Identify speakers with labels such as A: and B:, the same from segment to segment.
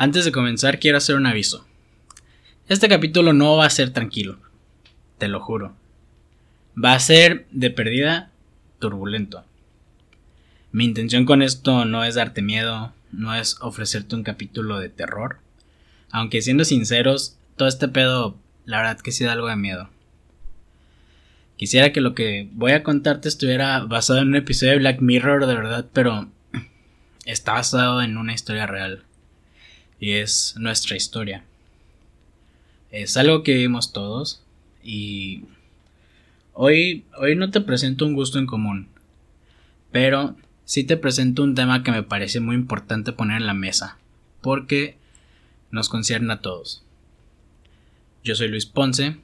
A: Antes de comenzar quiero hacer un aviso. Este capítulo no va a ser tranquilo, te lo juro. Va a ser de perdida turbulento. Mi intención con esto no es darte miedo, no es ofrecerte un capítulo de terror. Aunque siendo sinceros, todo este pedo, la verdad que sí da algo de miedo. Quisiera que lo que voy a contarte estuviera basado en un episodio de Black Mirror de verdad, pero está basado en una historia real y es nuestra historia. Es algo que vivimos todos y hoy, hoy no te presento un gusto en común, pero sí te presento un tema que me parece muy importante poner en la mesa, porque nos concierne a todos. Yo soy Luis Ponce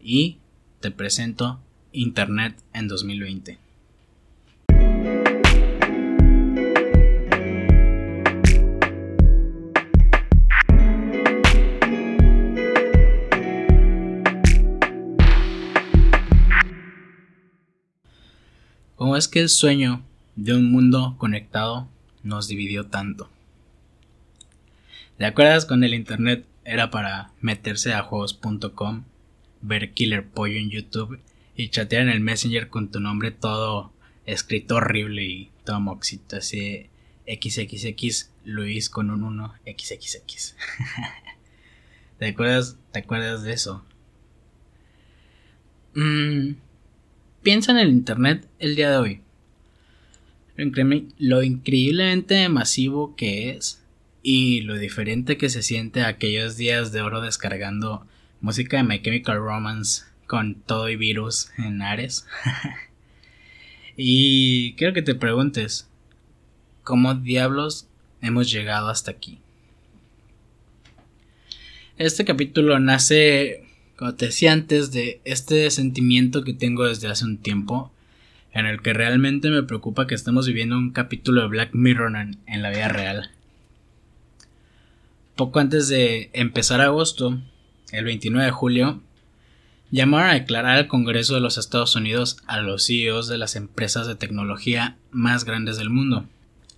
A: y te presento Internet en 2020. ¿Cómo es que el sueño de un mundo conectado nos dividió tanto? ¿Te acuerdas cuando el internet era para meterse a juegos.com, ver Killer Pollo en YouTube y chatear en el Messenger con tu nombre todo escrito horrible y todo moxito, así XXX Luis con un 1 XXX? ¿Te acuerdas, ¿Te acuerdas de eso? Mmm piensa en el Internet el día de hoy. Lo increíblemente masivo que es y lo diferente que se siente aquellos días de oro descargando música de My Chemical Romance con todo y virus en Ares. y quiero que te preguntes, ¿cómo diablos hemos llegado hasta aquí? Este capítulo nace como te decía antes, de este sentimiento que tengo desde hace un tiempo, en el que realmente me preocupa que estemos viviendo un capítulo de Black Mirror en, la vida real. Poco antes de empezar agosto, el 29 de julio, llamaron a declarar al Congreso de los Estados Unidos a los CEOs de las empresas de tecnología más grandes del mundo,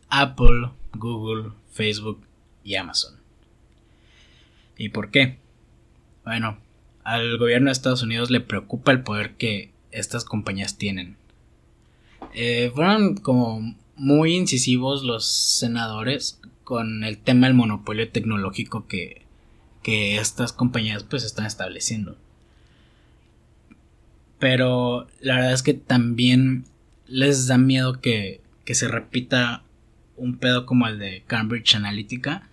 A: Apple, Google, Facebook y Amazon. ¿Y por qué? Bueno, al gobierno de Estados Unidos le preocupa el poder que estas compañías tienen. Eh, fueron como muy incisivos los senadores con el tema del monopolio tecnológico que, que estas compañías pues están estableciendo. Pero la verdad es que también les da miedo que, que se repita un pedo como el de Cambridge Analytica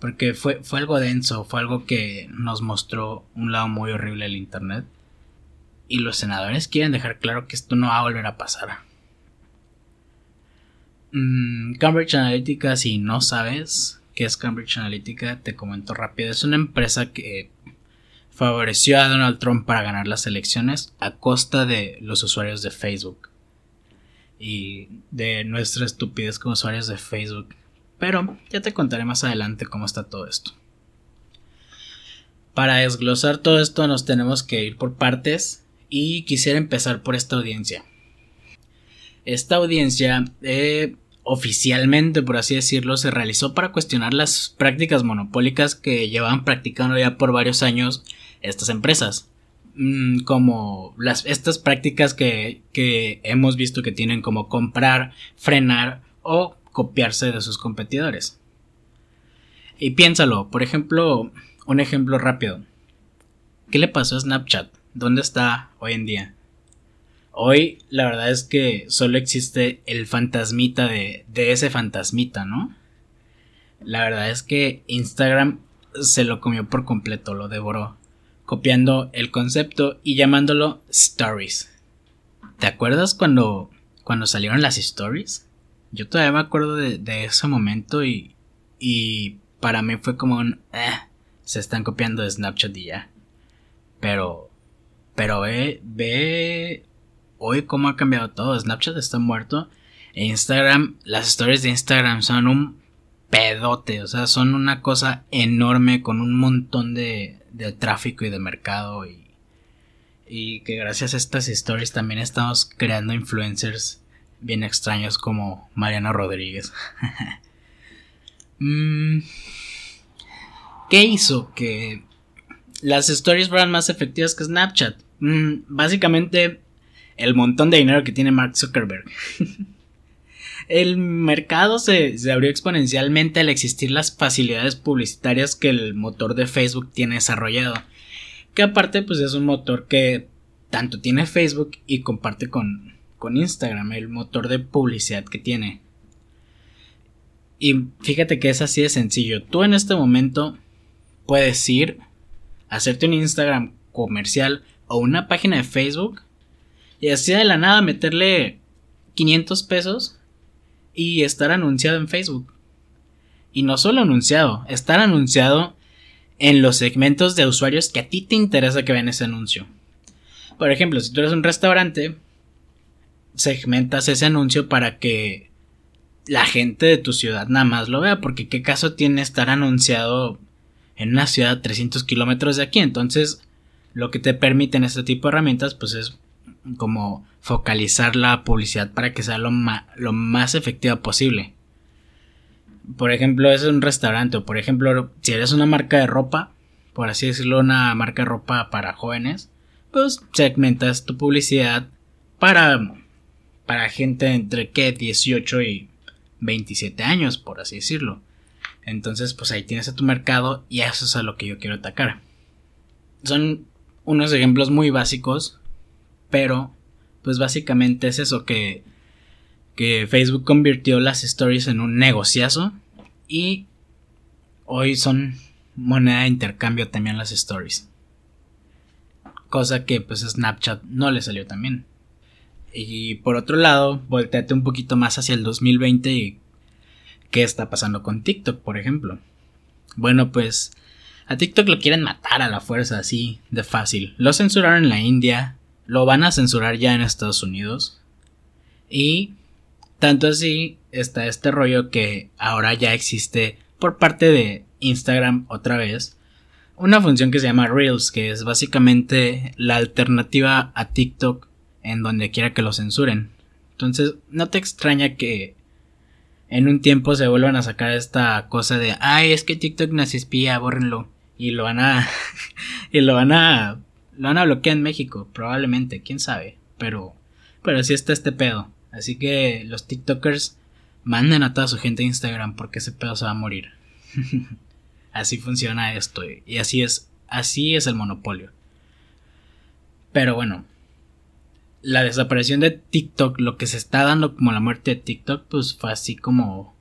A: porque fue, fue algo denso, fue algo que nos mostró un lado muy horrible del Internet. Y los senadores quieren dejar claro que esto no va a volver a pasar. Mm, Cambridge Analytica, si no sabes qué es Cambridge Analytica, te comento rápido. Es una empresa que favoreció a Donald Trump para ganar las elecciones a costa de los usuarios de Facebook. Y de nuestra estupidez como usuarios de Facebook. Pero ya te contaré más adelante cómo está todo esto. Para desglosar todo esto nos tenemos que ir por partes y quisiera empezar por esta audiencia. Esta audiencia eh, oficialmente, por así decirlo, se realizó para cuestionar las prácticas monopólicas que llevaban practicando ya por varios años estas empresas. Mm, como las, estas prácticas que, que hemos visto que tienen como comprar, frenar o copiarse de sus competidores. Y piénsalo, por ejemplo, un ejemplo rápido. ¿Qué le pasó a Snapchat? ¿Dónde está hoy en día? Hoy la verdad es que solo existe el fantasmita de, de ese fantasmita, ¿no? La verdad es que Instagram se lo comió por completo, lo devoró, copiando el concepto y llamándolo Stories. ¿Te acuerdas cuando, cuando salieron las Stories? Yo todavía me acuerdo de, ese momento y, y para mí fue como un... Eh, se están copiando de Snapchat y ya. Pero... Pero ve, ve hoy cómo ha cambiado todo. Snapchat está muerto. E Instagram, las stories de Instagram son un pedote. O sea, son una cosa enorme con un montón de, de tráfico y de mercado. Y, y que gracias a estas stories también estamos creando influencers bien extraños como Mariano Rodríguez. Mm, ¿Qué hizo que las stories fueran más efectivas que Snapchat? Mm, básicamente el montón de dinero que tiene Mark Zuckerberg. el mercado se, abrió exponencialmente al existir las facilidades publicitarias que el motor de Facebook tiene desarrollado. Que aparte pues es un motor que tanto tiene Facebook y comparte con, con Instagram, el motor de publicidad que tiene. Y fíjate que es así de sencillo. Tú en este momento puedes ir, hacerte un Instagram comercial o una página de Facebook y así de la nada meterle 500 pesos y estar anunciado en Facebook. Y no solo anunciado, estar anunciado en los segmentos de usuarios que a ti te interesa que vean ese anuncio. Por ejemplo, si tú eres un restaurante, segmentas ese anuncio para que la gente de tu ciudad nada más lo vea, porque qué caso tiene estar anunciado en una ciudad a 300 kilómetros de aquí. Entonces, lo que te permiten este tipo de herramientas, pues es como focalizar la publicidad para que sea lo, lo más efectiva posible. Por ejemplo, es un restaurante, o por ejemplo, si eres una marca de ropa, por así decirlo, una marca de ropa para jóvenes, pues segmentas tu publicidad para, para gente entre que 18 y 27 años, por así decirlo. Entonces, pues ahí tienes a tu mercado y eso es a lo que yo quiero atacar. Son unos ejemplos muy básicos, pero pues básicamente es eso que, que Facebook convirtió las stories en un negociazo y hoy son moneda de intercambio también las stories. Cosa que pues Snapchat no le salió también. Y por otro lado, volteate un poquito más hacia el 2020 y qué está pasando con TikTok, por ejemplo. Bueno, pues a TikTok lo quieren matar a la fuerza, así de fácil. Lo censuraron en la India, lo van a censurar ya en Estados Unidos. Y tanto así está este rollo que ahora ya existe por parte de Instagram otra vez una función que se llama Reels, que es básicamente la alternativa a TikTok en donde quiera que lo censuren. Entonces, no te extraña que en un tiempo se vuelvan a sacar esta cosa de, ay, es que TikTok nos espía, bórrenlo. Y lo van a, y lo van a, lo van a bloquear en México, probablemente, quién sabe. Pero, pero sí está este pedo. Así que los TikTokers manden a toda su gente a Instagram porque ese pedo se va a morir. así funciona esto y así es, así es el monopolio. Pero bueno, la desaparición de TikTok, lo que se está dando como la muerte de TikTok, pues fue así como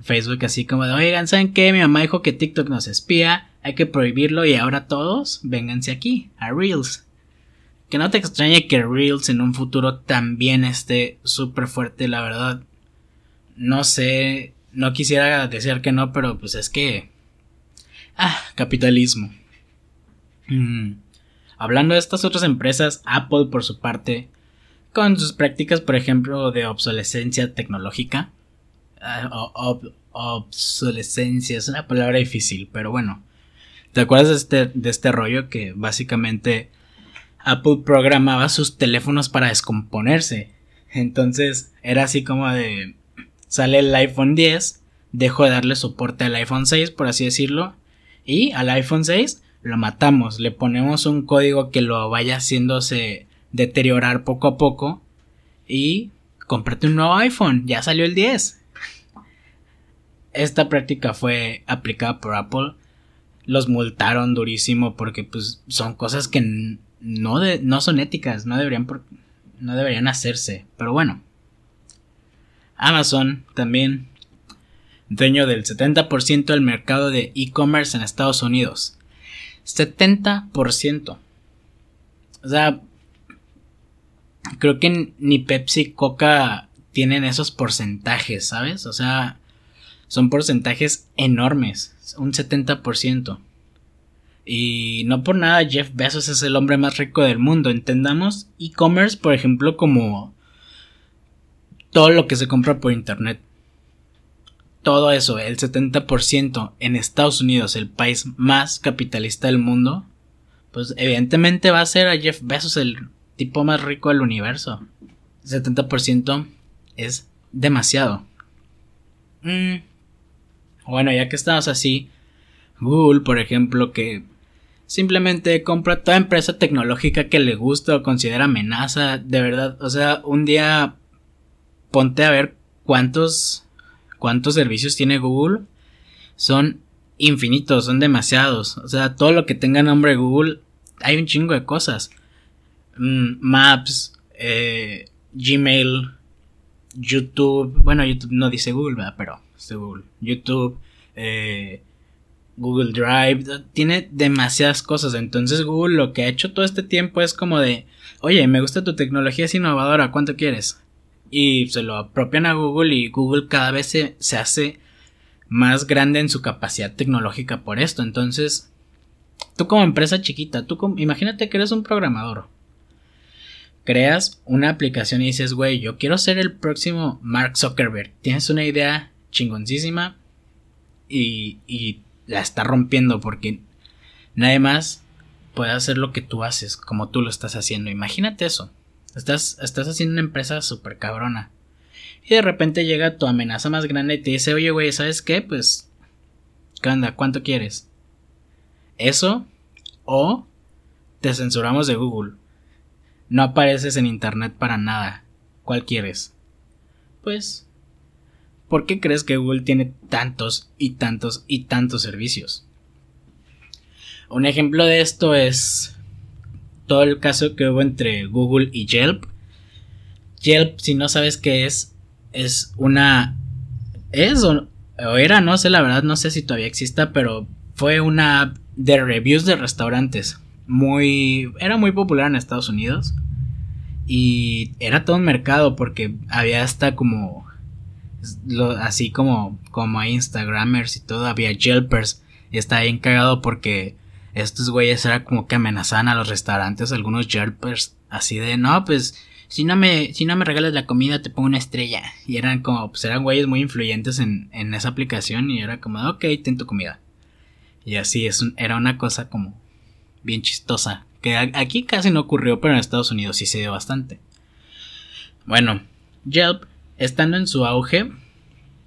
A: Facebook, así como de, oigan, ¿saben qué? Mi mamá dijo que TikTok nos espía, hay que prohibirlo y ahora todos, vénganse aquí, a Reels. Que no te extrañe que Reels en un futuro también esté súper fuerte, la verdad. No sé, no quisiera decir que no, pero pues es que... Ah, capitalismo. Mm. Hablando de estas otras empresas, Apple por su parte, con sus prácticas, por ejemplo, de obsolescencia tecnológica. Uh, obsolescencia es una palabra difícil, pero bueno. ¿Te acuerdas de este, de este rollo que básicamente Apple programaba sus teléfonos para descomponerse? Entonces era así como de... Sale el iPhone 10, dejo de darle soporte al iPhone 6, por así decirlo, y al iPhone 6 lo matamos, le ponemos un código que lo vaya haciéndose deteriorar poco a poco y cómprate un nuevo iPhone, ya salió el 10. Esta práctica fue aplicada por Apple, los multaron durísimo porque pues son cosas que no, no son éticas, no deberían, no deberían hacerse, pero bueno. Amazon también, dueño del 70% del mercado de e-commerce en Estados Unidos 70%. O sea, creo que ni Pepsi Coca tienen esos porcentajes, ¿sabes? O sea, son porcentajes enormes, un 70%. Y no por nada Jeff Bezos es el hombre más rico del mundo. Entendamos e-commerce, por ejemplo, como todo lo que se compra por internet todo eso, el 70% en Estados Unidos, el país más capitalista del mundo, pues evidentemente va a ser a Jeff Bezos el tipo más rico del universo. 70% es demasiado. Mm. Bueno, ya que estamos así, Google, por ejemplo, que simplemente compra toda empresa tecnológica que le gusta o considera amenaza. De verdad, o sea, un día ponte a ver cuántos, cuántos servicios tiene Google. Son infinitos, son demasiados. O sea, todo lo que tenga nombre Google, hay un chingo de cosas. Mm, maps, eh, Gmail, YouTube. Bueno, YouTube no dice Google, ¿verdad? pero es Google. YouTube, eh, Google Drive, tiene demasiadas cosas. Entonces Google lo que ha hecho todo este tiempo es como de, oye, me gusta tu tecnología, es innovadora, ¿cuánto quieres? Y se lo apropian a Google y Google cada vez se, se hace más grande en su capacidad tecnológica por esto. Entonces, tú como empresa chiquita, tú como, imagínate que eres un programador. Creas una aplicación y dices, güey, yo quiero ser el próximo Mark Zuckerberg. Tienes una idea chingoncísima y, y la está rompiendo porque nadie más puede hacer lo que tú haces como tú lo estás haciendo. Imagínate eso. Estás, estás haciendo una empresa súper cabrona. Y de repente llega tu amenaza más grande y te dice, oye, güey, ¿sabes qué? Pues, ¿qué onda? ¿Cuánto quieres? Eso o te censuramos de Google. No apareces en Internet para nada. ¿Cuál quieres? Pues, ¿por qué crees que Google tiene tantos y tantos y tantos servicios? Un ejemplo de esto es todo el caso que hubo entre Google y Yelp. Yelp, si no sabes qué es, es una... Es o, era, no sé, la verdad, no sé si todavía exista, pero fue una app de reviews de restaurantes. Muy... Era muy popular en Estados Unidos. Y era todo un mercado porque había hasta como... así como, como Instagramers y todo, había Yelpers. Está bien cagado porque estos güeyes era como que amenazaban a los restaurantes, algunos Yelpers, así de, no, pues si no me, si no me regalas la comida te pongo una estrella. Y eran como, pues eran güeyes muy influyentes en, en esa aplicación y era como, ok, ten tu comida. Y así es, era una cosa como bien chistosa. Que aquí casi no ocurrió, pero en Estados Unidos sí se dio bastante. Bueno, Yelp, estando en su auge,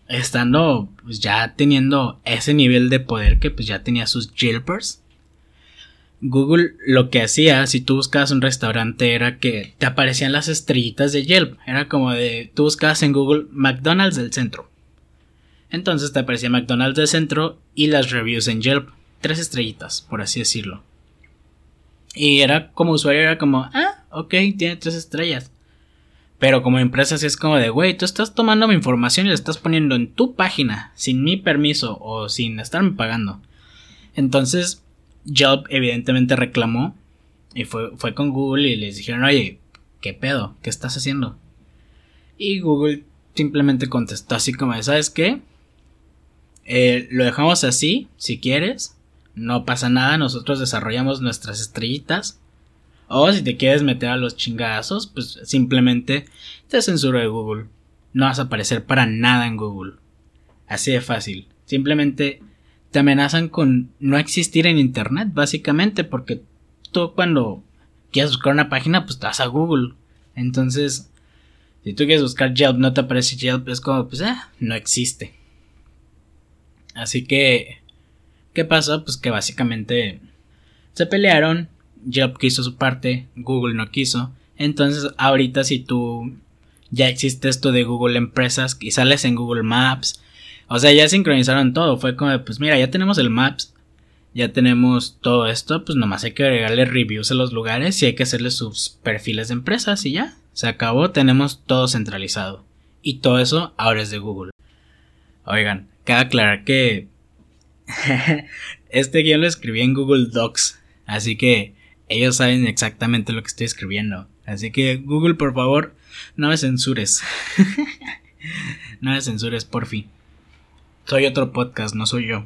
A: estando pues ya teniendo ese nivel de poder que pues ya tenía sus Yelpers, Google lo que hacía si tú buscabas un restaurante era que te aparecían las estrellitas de Yelp. Era como de tú buscabas en Google McDonald's del centro. Entonces te aparecía McDonald's del centro y las reviews en Yelp. Tres estrellitas, por así decirlo. Y era como usuario, era como, ah, ok, tiene tres estrellas. Pero como empresa sí es como de, güey, tú estás tomando mi información y la estás poniendo en tu página, sin mi permiso o sin estarme pagando. Entonces, Job evidentemente reclamó y fue, fue con Google y les dijeron, oye, ¿qué pedo? ¿Qué estás haciendo? Y Google simplemente contestó así como, ¿sabes qué? Eh, lo dejamos así, si quieres, no pasa nada, nosotros desarrollamos nuestras estrellitas. O si te quieres meter a los chingazos, pues simplemente te censuro de Google. No vas a aparecer para nada en Google. Así de fácil. Simplemente te amenazan con no existir en internet, básicamente, porque tú cuando quieres buscar una página, pues te vas a Google. Entonces, si tú quieres buscar Yelp, no te aparece Yelp, es como, pues, ah, no existe. Así que, ¿qué pasó? Pues que básicamente se pelearon, Yelp quiso su parte, Google no quiso. Entonces, ahorita si tú ya existe esto de Google Empresas y sales en Google Maps, o sea, ya sincronizaron todo. Fue como, pues mira, ya tenemos el Maps. Ya tenemos todo esto. Pues nomás hay que agregarle reviews a los lugares y hay que hacerle sus perfiles de empresas y ya. Se acabó, tenemos todo centralizado. Y todo eso ahora es de Google. Oigan, cabe aclarar que este guion lo escribí en Google Docs. Así que ellos saben exactamente lo que estoy escribiendo. Así que Google, por favor, no me censures. no me censures, por fin. Soy otro podcast, no soy yo.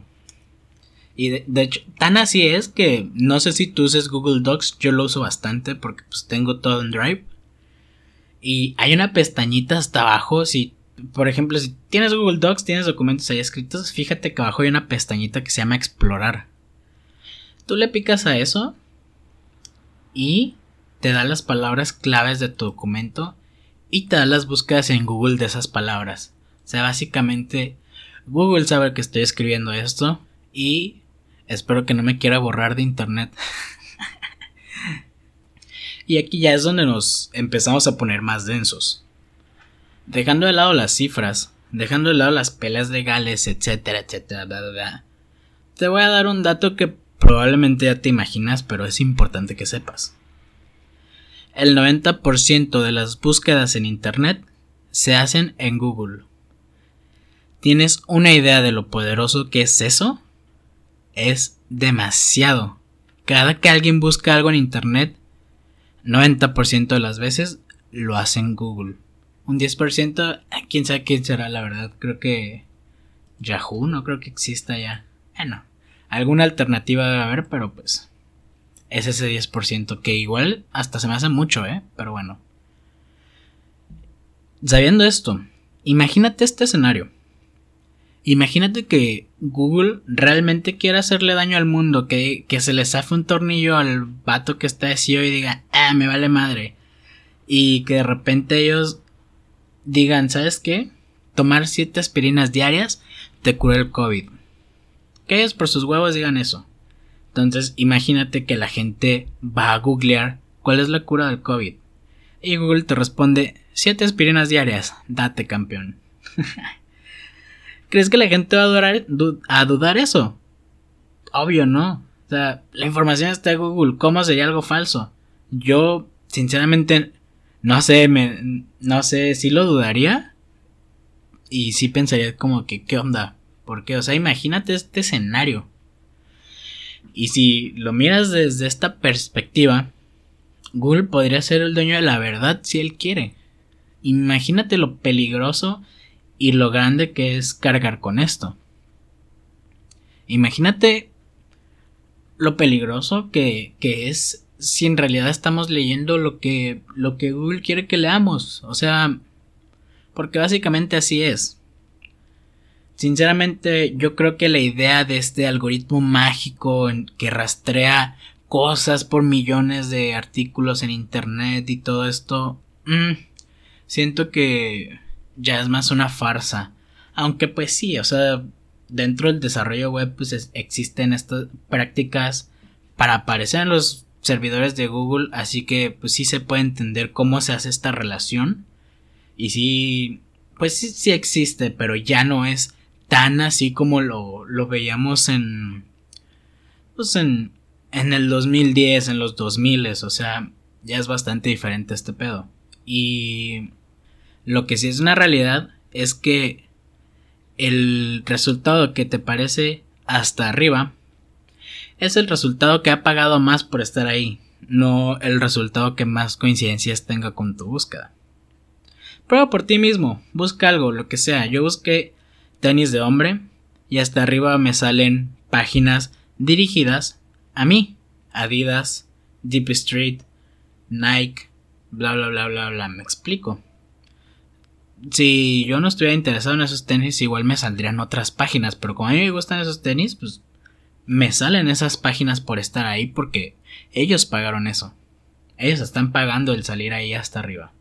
A: Y de, hecho, tan así es que no sé si tú uses Google Docs, yo lo uso bastante porque pues tengo todo en Drive. Y hay una pestañita hasta abajo, si por ejemplo, si tienes Google Docs, tienes documentos ahí escritos, fíjate que abajo hay una pestañita que se llama explorar. Tú le picas a eso y te da las palabras claves de tu documento y te da las búsquedas en Google de esas palabras. O sea, básicamente Google sabe que estoy escribiendo esto y Espero que no me quiera borrar de internet. y aquí ya es donde nos empezamos a poner más densos. Dejando de lado las cifras, dejando de lado las peleas legales, etcétera, etcétera, bla, te voy a dar un dato que probablemente ya te imaginas, pero es importante que sepas. El 90% de las búsquedas en Internet se hacen en Google. ¿Tienes una idea de lo poderoso que es eso? Es demasiado. Cada que alguien busca algo en Internet, 90% de las veces lo hace en Google. Un 10%, quién sabe quién será, la verdad. Creo que Yahoo, no creo que exista ya. Bueno, alguna alternativa debe haber, pero pues es ese 10%, que igual hasta se me hace mucho, ¿eh? Pero bueno. Sabiendo esto, imagínate este escenario. Imagínate que Google realmente quiere hacerle daño al mundo, que, que se le zafe un tornillo al vato que está de CEO y diga, ah, me vale madre. Y que de repente ellos digan, ¿sabes qué? Tomar 7 aspirinas diarias te cura el COVID. Que ellos por sus huevos digan eso. Entonces, imagínate que la gente va a googlear cuál es la cura del COVID. Y Google te responde, 7 aspirinas diarias, date campeón. ¿Crees que la gente va a, dudar, a dudar eso? Obvio, no. O sea, la información está en Google. ¿Cómo sería algo falso? Yo, sinceramente, no sé, me, no sé si lo dudaría. Y sí pensaría como que, ¿qué onda? Porque, o sea, imagínate este escenario. Y si lo miras desde esta perspectiva, Google podría ser el dueño de la verdad si él quiere. Imagínate lo peligroso y lo grande que es cargar con esto. Imagínate lo peligroso que, que, es si en realidad estamos leyendo lo que, lo que Google quiere que leamos. O sea, porque básicamente así es. Sinceramente, yo creo que la idea de este algoritmo mágico que rastrea cosas por millones de artículos en internet y todo esto, mm, siento que ya es más una farsa. Aunque pues sí, o sea, dentro del desarrollo web pues existen estas prácticas para aparecer en los servidores de Google, así que pues sí se puede entender cómo se hace esta relación. Y sí, pues sí, existe, pero ya no es tan así como lo, lo veíamos en, pues en, en el 2010, en los 2000, o sea, ya es bastante diferente este pedo. Y lo que sí es una realidad es que el resultado que te parece hasta arriba es el resultado que ha pagado más por estar ahí, no el resultado que más coincidencias tenga con tu búsqueda. Prueba por ti mismo, busca algo, lo que sea. Yo busqué tenis de hombre y hasta arriba me salen páginas dirigidas a mí. Adidas, Deep Street, Nike, bla bla bla bla bla, me explico si yo no estuviera interesado en esos tenis, igual me saldrían otras páginas. Pero como a mí me gustan esos tenis, pues me salen esas páginas por estar ahí porque ellos pagaron eso. Ellos están pagando el salir ahí hasta arriba.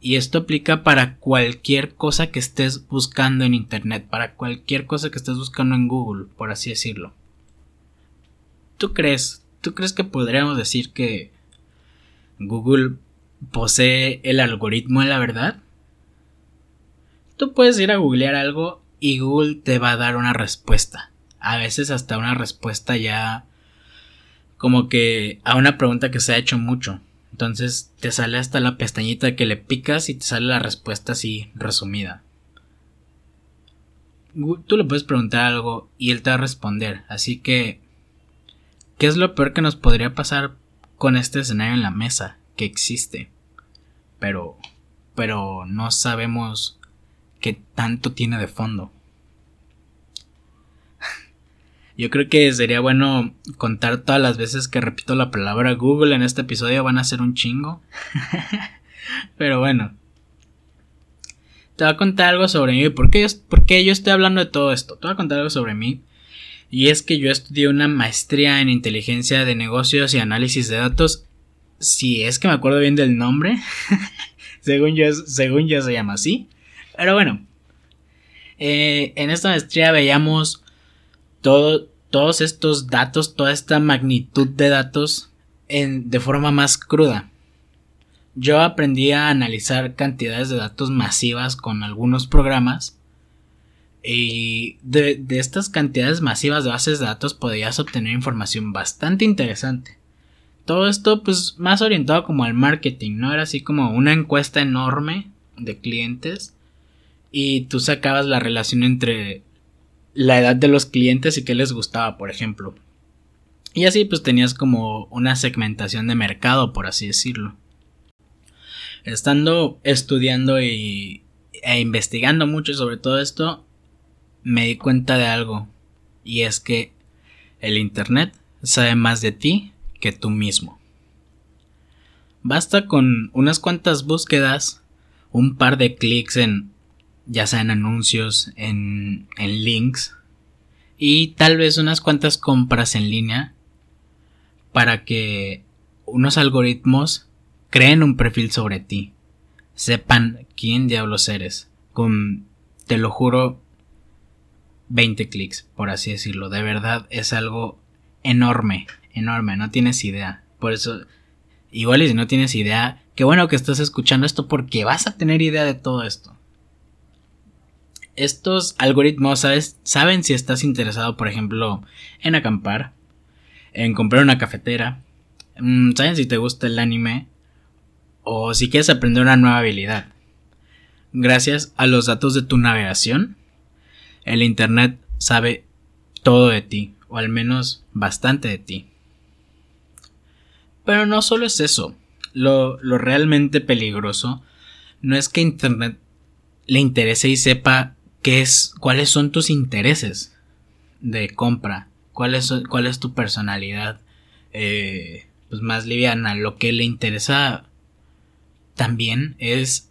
A: Y esto aplica para cualquier cosa que estés buscando en Internet, para cualquier cosa que estés buscando en Google, por así decirlo. ¿Tú crees? ¿Tú crees que podríamos decir que Google posee el algoritmo de la verdad? Tú puedes ir a googlear algo y Google te va a dar una respuesta. A veces hasta una respuesta ya como que a una pregunta que se ha hecho mucho. Entonces te sale hasta la pestañita que le picas y te sale la respuesta así resumida. Tú le puedes preguntar algo y él te va a responder. Así que, ¿qué es lo peor que nos podría pasar con este escenario en la mesa que existe? Pero, pero no sabemos que tanto tiene de fondo. Yo creo que sería bueno contar todas las veces que repito la palabra Google en este episodio. Van a ser un chingo. Pero bueno. Te voy a contar algo sobre mí. ¿Por qué, ¿Por qué yo estoy hablando de todo esto? Te voy a contar algo sobre mí. Y es que yo estudié una maestría en inteligencia de negocios y análisis de datos. Si es que me acuerdo bien del nombre. según, yo, según yo se llama así. Pero bueno, eh, en esta maestría veíamos todo, todos estos datos, toda esta magnitud de datos de forma más cruda. Yo aprendí a analizar cantidades de datos masivas con algunos programas y de, de, estas cantidades masivas de bases de datos podías obtener información bastante interesante. Todo esto pues más orientado como al marketing, ¿no? Era así como una encuesta enorme de clientes y tú sacabas la relación entre la edad de los clientes y qué les gustaba, por ejemplo. Y así pues tenías como una segmentación de mercado, por así decirlo. Estando estudiando y, e investigando mucho sobre todo esto, me di cuenta de algo. Y es que el Internet sabe más de ti que tú mismo. Basta con unas cuantas búsquedas, un par de clics en ya sea en anuncios, en, en links. Y tal vez unas cuantas compras en línea para que unos algoritmos creen un perfil sobre ti, sepan quién diablos eres, con, te lo juro, 20 clics, por así decirlo. De verdad es algo enorme, enorme, no tienes idea. Por eso, igual y si no tienes idea, qué bueno que estás escuchando esto porque vas a tener idea de todo esto estos algoritmos ¿sabes? saben si estás interesado, por ejemplo, en acampar, en comprar una cafetera, mm, saben si te gusta el anime o si quieres aprender una nueva habilidad. Gracias a los datos de tu navegación, el Internet sabe todo de ti, o al menos bastante de ti. Pero no solo es eso, lo, lo realmente peligroso no es que Internet le interese y sepa qué es, cuáles son tus intereses de compra, cuál es, cuál es tu personalidad eh, pues más liviana. Lo que le interesa también es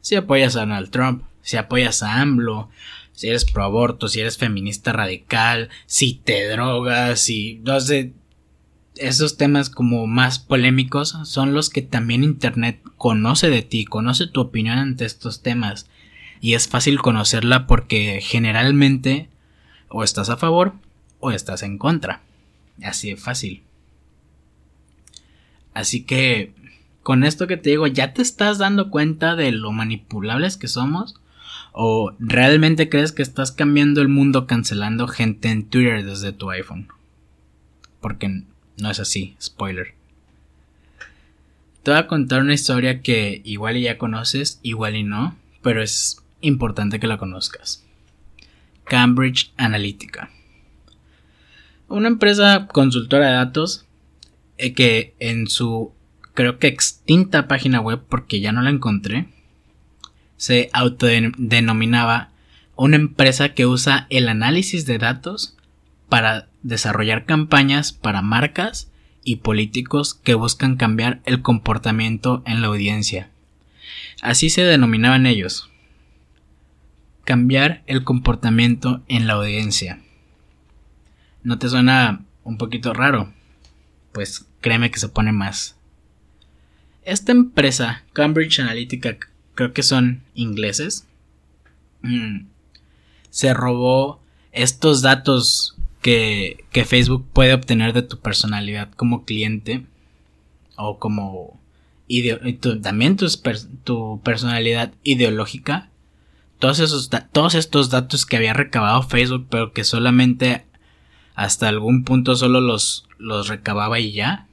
A: si apoyas a Donald Trump, si apoyas a AMLO, si eres pro aborto, si eres feminista radical, si te drogas, si no sé, esos temas como más polémicos son los que también Internet conoce de ti, conoce tu opinión ante estos temas y es fácil conocerla porque generalmente o estás a favor o estás en contra. Así de fácil. Así que con esto que te digo, ¿ya te estás dando cuenta de lo manipulables que somos? ¿O realmente crees que estás cambiando el mundo cancelando gente en Twitter desde tu iPhone? Porque no es así, spoiler. Te voy a contar una historia que igual y ya conoces, igual y no, pero es importante que la conozcas. Cambridge Analytica. Una empresa consultora de datos eh, que en su creo que extinta página web porque ya no la encontré se autodenominaba una empresa que usa el análisis de datos para desarrollar campañas para marcas y políticos que buscan cambiar el comportamiento en la audiencia. Así se denominaban ellos, cambiar el comportamiento en la audiencia. ¿No te suena un poquito raro? Pues créeme que se pone más. Esta empresa, Cambridge Analytica, creo que son ingleses, mm, se robó estos datos que, que, Facebook puede obtener de tu personalidad como cliente o como también tu personalidad ideológica todos, esos, todos estos datos que había recabado Facebook, pero que solamente hasta algún punto solo los, los recababa y ya.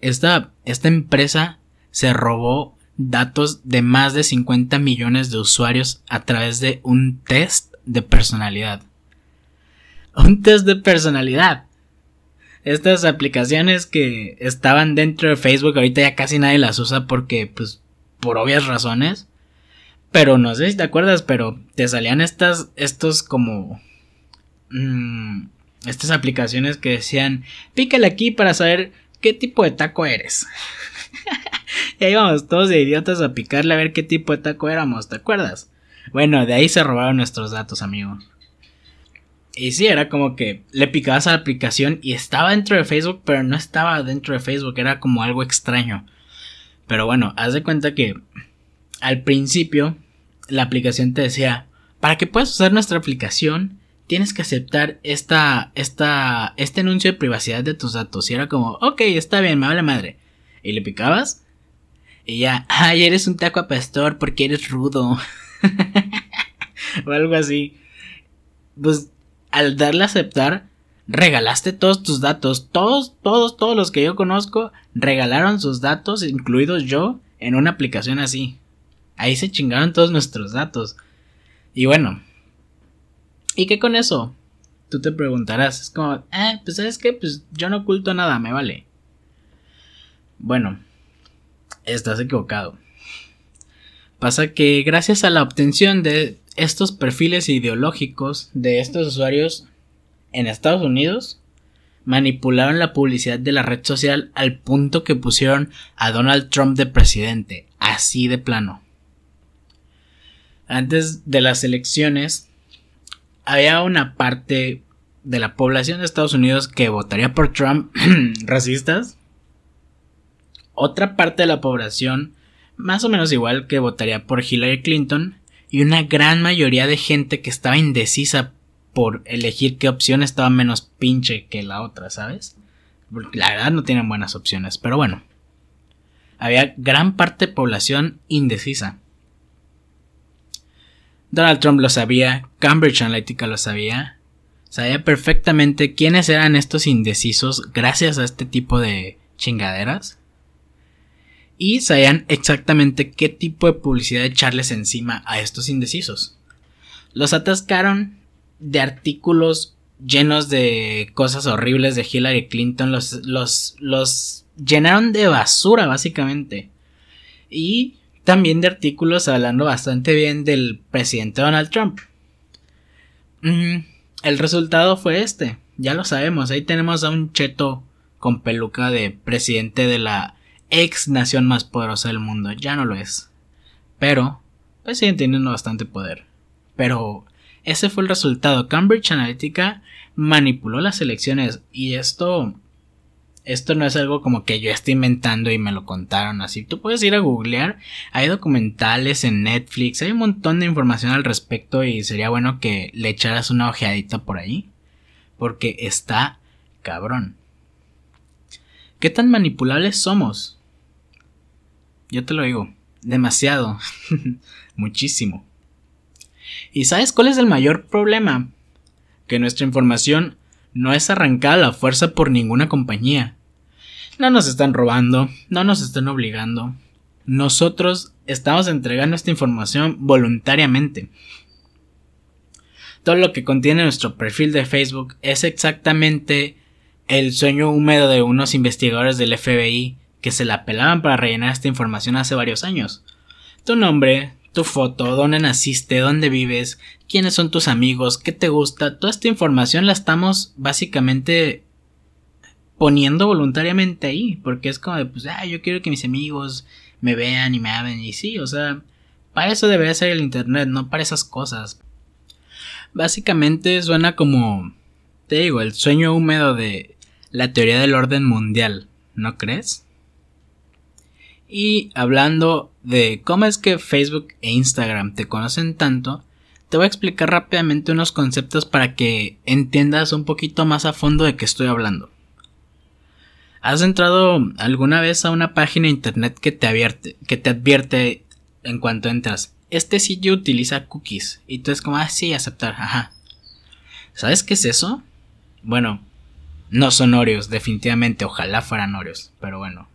A: Esta, esta empresa se robó datos de más de 50 millones de usuarios a través de un test de personalidad. Un test de personalidad. Estas aplicaciones que estaban dentro de Facebook ahorita ya casi nadie las usa porque pues por obvias razones. Pero no sé si te acuerdas, pero te salían estas, estos como... Mmm, estas aplicaciones que decían, pícale aquí para saber qué tipo de taco eres. y ahí íbamos todos de idiotas a picarle a ver qué tipo de taco éramos, ¿te acuerdas? Bueno, de ahí se robaron nuestros datos, amigos. Y sí, era como que le picabas a la aplicación y estaba dentro de Facebook, pero no estaba dentro de Facebook, era como algo extraño. Pero bueno, haz de cuenta que al principio la aplicación te decía, para que puedas usar nuestra aplicación, tienes que aceptar esta, esta, este anuncio de privacidad de tus datos. Y era como, ok, está bien, me vale madre. Y le picabas. Y ya, ay, eres un taco apastor porque eres rudo. o algo así. Pues al darle a aceptar, regalaste todos tus datos. Todos, todos, todos los que yo conozco regalaron sus datos, incluidos yo, en una aplicación así. Ahí se chingaron todos nuestros datos. Y bueno. ¿Y qué con eso? Tú te preguntarás. Es como, eh, pues sabes qué, pues yo no oculto nada, me vale. Bueno, estás equivocado. Pasa que gracias a la obtención de estos perfiles ideológicos de estos usuarios en Estados Unidos, manipularon la publicidad de la red social al punto que pusieron a Donald Trump de presidente, así de plano. Antes de las elecciones, había una parte de la población de Estados Unidos que votaría por Trump, racistas. Otra parte de la población, más o menos igual, que votaría por Hillary Clinton. Y una gran mayoría de gente que estaba indecisa por elegir qué opción estaba menos pinche que la otra, ¿sabes? Porque la verdad no tienen buenas opciones, pero bueno. Había gran parte de población indecisa. Donald Trump lo sabía, Cambridge Analytica lo sabía, sabía perfectamente quiénes eran estos indecisos gracias a este tipo de chingaderas. Y sabían exactamente qué tipo de publicidad echarles encima a estos indecisos. Los atascaron de artículos llenos de cosas horribles de Hillary Clinton. Los, los, los llenaron de basura, básicamente. Y también de artículos hablando bastante bien del presidente Donald Trump. Mm, el resultado fue este. Ya lo sabemos. Ahí tenemos a un cheto con peluca de presidente de la ex nación más poderosa del mundo. Ya no lo es. Pero, pues siguen teniendo bastante poder. Pero ese fue el resultado. Cambridge Analytica manipuló las elecciones y esto esto no es algo como que yo esté inventando y me lo contaron así. Tú puedes ir a googlear, hay documentales en Netflix, hay un montón de información al respecto y sería bueno que le echaras una ojeadita por ahí. Porque está cabrón. ¿Qué tan manipulables somos? Yo te lo digo, demasiado, muchísimo. ¿Y sabes cuál es el mayor problema? Que nuestra información no es arrancada la fuerza por ninguna compañía. No nos están robando, no nos están obligando. Nosotros estamos entregando esta información voluntariamente. Todo lo que contiene nuestro perfil de Facebook es exactamente el sueño húmedo de unos investigadores del FBI que se la pelaban para rellenar esta información hace varios años. Tu nombre, tu foto, dónde naciste, dónde vives, quiénes son tus amigos, qué te gusta, toda esta información la estamos básicamente poniendo voluntariamente ahí, porque es como de, pues, ah, yo quiero que mis amigos me vean y me hablen, y sí, o sea, para eso debería ser el Internet, no para esas cosas. Básicamente suena como, te digo, el sueño húmedo de la teoría del orden mundial, ¿no crees? Y hablando de cómo es que Facebook e Instagram te conocen tanto, te voy a explicar rápidamente unos conceptos para que entiendas un poquito más a fondo de qué estoy hablando. ¿Has entrado alguna vez a una página de internet que te, advierte, que te advierte en cuanto entras? Este sitio utiliza cookies. Y tú es como, ah, sí, aceptar, ajá. ¿Sabes qué es eso? Bueno, no son Oreos, definitivamente, ojalá fueran Oreos, pero bueno.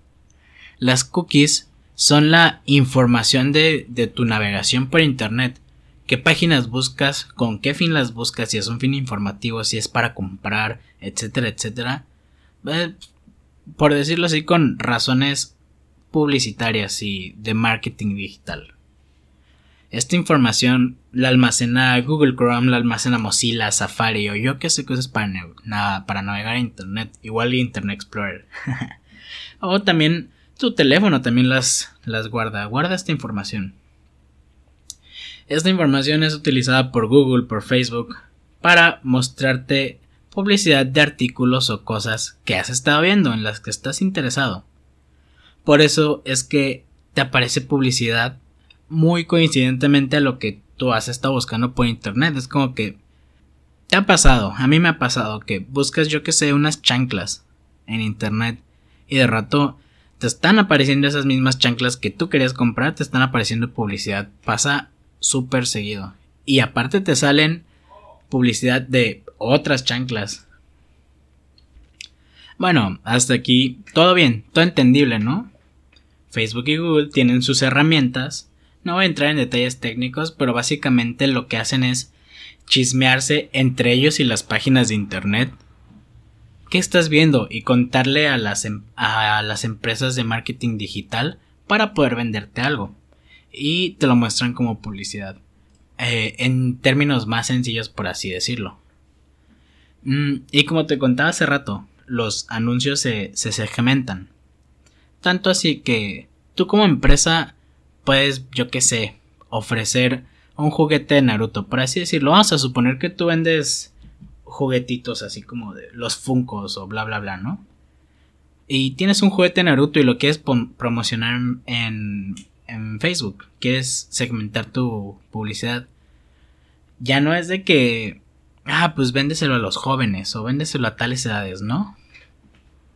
A: Las cookies son la información de, tu navegación por Internet. ¿Qué páginas buscas? ¿Con qué fin las buscas? Si es un fin informativo, si es para comprar, etcétera, etcétera. Eh, por decirlo así, con razones publicitarias y de marketing digital. Esta información la almacena Google Chrome, la almacena Mozilla, Safari o yo que sé cosas para, para navegar a Internet, igual Internet Explorer. o también tu teléfono también las, las guarda. Guarda esta información. Esta información es utilizada por Google, por Facebook, para mostrarte publicidad de artículos o cosas que has estado viendo, en las que estás interesado. Por eso es que te aparece publicidad muy coincidentemente a lo que tú has estado buscando por internet. Es como que te ha pasado, a mí me ha pasado que buscas yo que sé unas chanclas en internet y de rato te están apareciendo esas mismas chanclas que tú querías comprar, te están apareciendo publicidad. Pasa súper seguido. Y aparte te salen publicidad de otras chanclas. Bueno, hasta aquí todo bien, todo entendible, ¿no? Facebook y Google tienen sus herramientas. No voy a entrar en detalles técnicos, pero básicamente lo que hacen es chismearse entre ellos y las páginas de Internet qué estás viendo y contarle a las, em, a las empresas de marketing digital para poder venderte algo. Y te lo muestran como publicidad. Eh, en términos más sencillos, por así decirlo. Mm, y como te contaba hace rato, los anuncios se, se segmentan. Tanto así que tú como empresa puedes, yo qué sé, ofrecer un juguete de Naruto, por así decirlo. Vamos a suponer que tú vendes juguetitos así como de los Funcos o bla bla bla, ¿no? Y tienes un juguete Naruto y lo quieres promocionar en, en Facebook, quieres segmentar tu publicidad. Ya no es de que, ah, pues véndeselo a los jóvenes o véndeselo a tales edades, ¿no?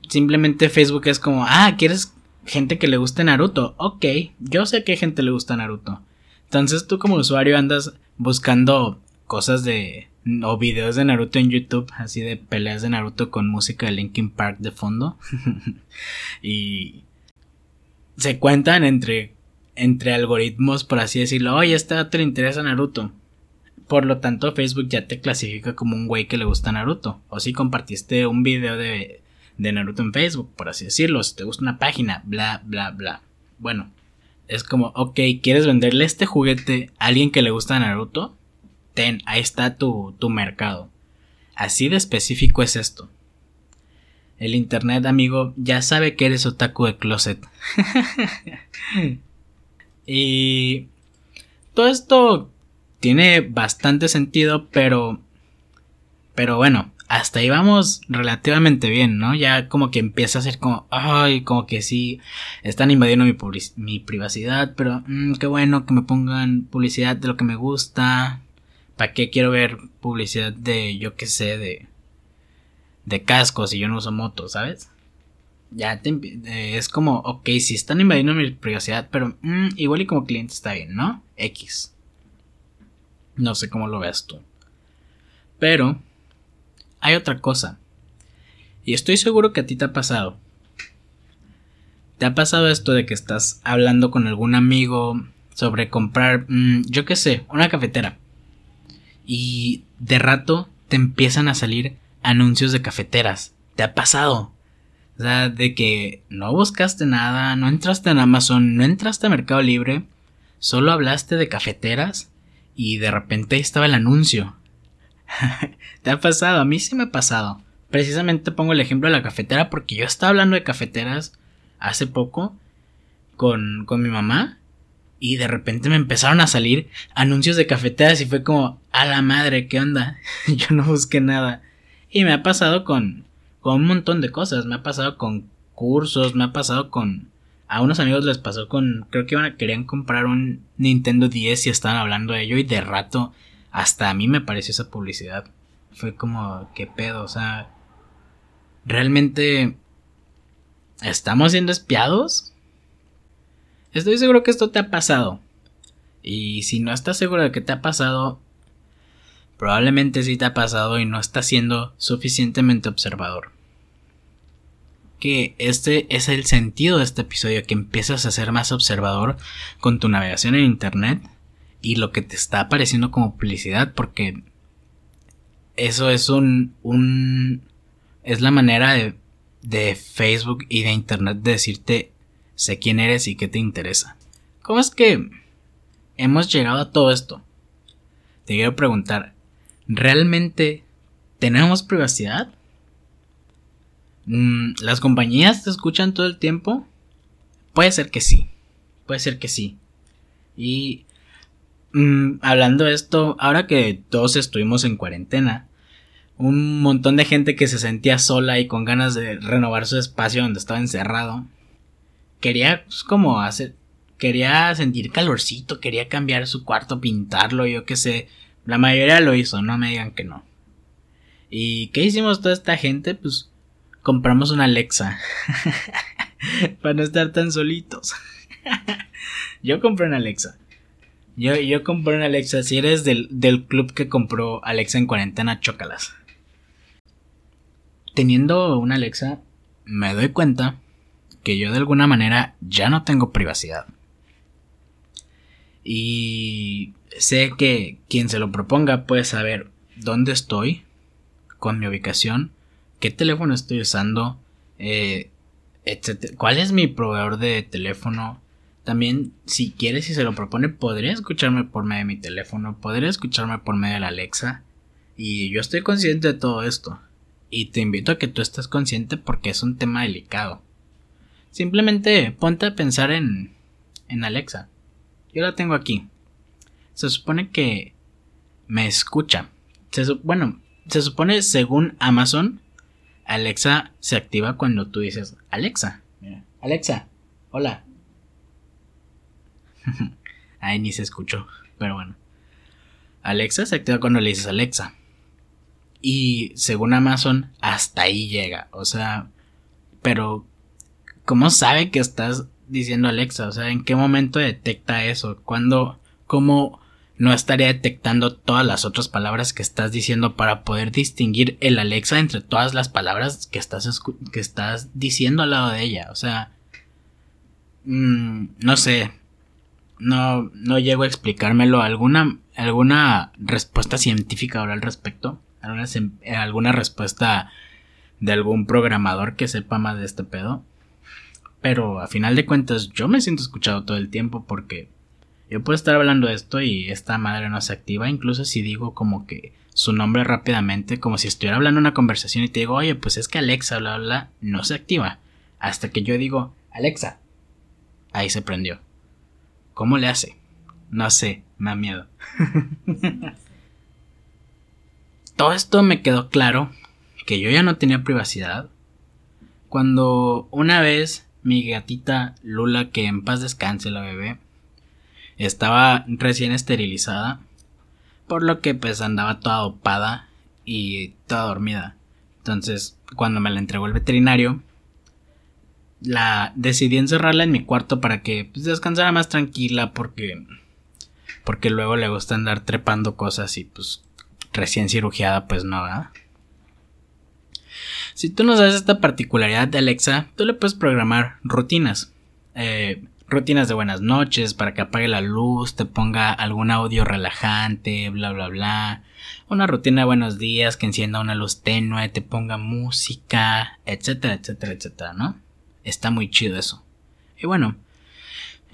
A: Simplemente Facebook es como, ah, ¿quieres gente que le guste Naruto? Ok, yo sé que gente le gusta Naruto. Entonces tú como usuario andas buscando cosas de o videos de Naruto en YouTube, así de peleas de Naruto con música de Linkin Park de fondo. y se cuentan entre, entre algoritmos, por así decirlo, oye, este te le interesa Naruto. Por lo tanto, Facebook ya te clasifica como un güey que le gusta Naruto. O si compartiste un video de, de Naruto en Facebook, por así decirlo. Si te gusta una página, bla, bla, bla. Bueno, es como, ok, ¿quieres venderle este juguete a alguien que le gusta Naruto? Ten, ahí está tu, tu mercado. Así de específico es esto. El internet, amigo, ya sabe que eres otaku de closet. y todo esto tiene bastante sentido, pero pero bueno, hasta ahí vamos relativamente bien, ¿no? Ya como que empieza a ser como, ay, como que sí, están invadiendo mi, mi privacidad, pero mm, qué bueno que me pongan publicidad de lo que me gusta, ¿Para qué quiero ver publicidad de, yo qué sé, de, de cascos y yo no uso moto, ¿sabes? Ya te, es como, ok, si están invadiendo mi privacidad, pero mm, igual y como cliente está bien, ¿no? X. No sé cómo lo veas tú. Pero hay otra cosa. Y estoy seguro que a ti te ha pasado. ¿Te ha pasado esto de que estás hablando con algún amigo sobre comprar, mm, yo qué sé, una cafetera? Y de rato te empiezan a salir anuncios de cafeteras. ¿Te ha pasado? O sea, de que no buscaste nada, no entraste en Amazon, no entraste a Mercado Libre, solo hablaste de cafeteras y de repente ahí estaba el anuncio. ¿Te ha pasado? A mí sí me ha pasado. Precisamente pongo el ejemplo de la cafetera porque yo estaba hablando de cafeteras hace poco con, con mi mamá y de repente me empezaron a salir anuncios de cafeteras y fue como, a la madre, ¿qué onda? Yo no busqué nada. Y me ha pasado con, con un montón de cosas. Me ha pasado con cursos, me ha pasado con... A unos amigos les pasó con... Creo que a, querían comprar un Nintendo 10 y estaban hablando de ello y de rato hasta a mí me pareció esa publicidad. Fue como, ¿qué pedo? O sea... ¿Realmente... ¿Estamos siendo espiados? Estoy seguro que esto te ha pasado. Y si no estás seguro de que te ha pasado, probablemente sí te ha pasado y no estás siendo suficientemente observador. Que este es el sentido de este episodio, que empiezas a ser más observador con tu navegación en Internet y lo que te está apareciendo como publicidad, porque eso es un, un es la manera de, de Facebook y de Internet de decirte sé quién eres y qué te interesa. ¿Cómo es que hemos llegado a todo esto? Te quiero preguntar, ¿realmente tenemos privacidad? Mm, ¿Las compañías te escuchan todo el tiempo? Puede ser que sí, puede ser que sí. Y mm, hablando de esto, ahora que todos estuvimos en cuarentena, un montón de gente que se sentía sola y con ganas de renovar su espacio donde estaba encerrado, quería pues, como hacer, quería sentir calorcito, quería cambiar su cuarto, pintarlo, yo qué sé. La mayoría lo hizo, no me digan que no. ¿Y qué hicimos toda esta gente? Pues compramos una Alexa. Para no estar tan solitos. yo compré una Alexa. Yo, yo compré una Alexa. Si eres del, del club que compró Alexa en cuarentena, chócalas. Teniendo una Alexa, me doy cuenta que yo de alguna manera ya no tengo privacidad. Y sé que quien se lo proponga puede saber dónde estoy con mi ubicación, qué teléfono estoy usando, eh, etc. ¿Cuál es mi proveedor de teléfono? También, si quieres y se lo propone, podría escucharme por medio de mi teléfono, podría escucharme por medio de la Alexa. Y yo estoy consciente de todo esto. Y te invito a que tú estés consciente porque es un tema delicado. Simplemente ponte a pensar en, en Alexa. Yo la tengo aquí. Se supone que me escucha. bueno, se supone según Amazon, Alexa se activa cuando tú dices Alexa. Alexa, hola. Ahí ni se escuchó, pero bueno. Alexa se activa cuando le dices Alexa. Y según Amazon, hasta ahí llega. O sea, pero ¿cómo sabe que estás diciendo Alexa? O sea, ¿en qué momento detecta eso? ¿Cuándo, cómo no estaría detectando todas las otras palabras que estás diciendo para poder distinguir el Alexa entre todas las palabras que estás, que estás diciendo al lado de ella? O sea, mm, no sé, no, no llego a explicármelo. ¿Alguna, alguna respuesta científica ahora al respecto? ¿Alguna, ¿Alguna respuesta de algún programador que sepa más de este pedo? Pero a final de cuentas yo me siento escuchado todo el tiempo porque yo puedo estar hablando de esto y esta madre no se activa, incluso si digo como que su nombre rápidamente, como si estuviera hablando una conversación y te digo, oye, pues es que Alexa, bla, bla, bla, no se activa. Hasta que yo digo, Alexa. Ahí se prendió. ¿Cómo le hace? No sé, me da miedo. Todo esto me quedó claro que yo ya no tenía privacidad. Cuando una vez mi gatita Lula, que en paz descanse la bebé, estaba recién esterilizada, por lo que pues andaba toda dopada y toda dormida. Entonces, cuando me la entregó el veterinario, la decidí encerrarla en mi cuarto para que pues, descansara más tranquila porque porque luego le gusta andar trepando cosas y pues recién cirugiada pues no. Si tú no sabes esta particularidad de Alexa, tú le puedes programar rutinas. Eh, rutinas de buenas noches para que apague la luz, te ponga algún audio relajante, bla bla bla. Una rutina de buenos días que encienda una luz tenue, te ponga música, etcétera, etcétera, etcétera, ¿no? Está muy chido eso. Y bueno,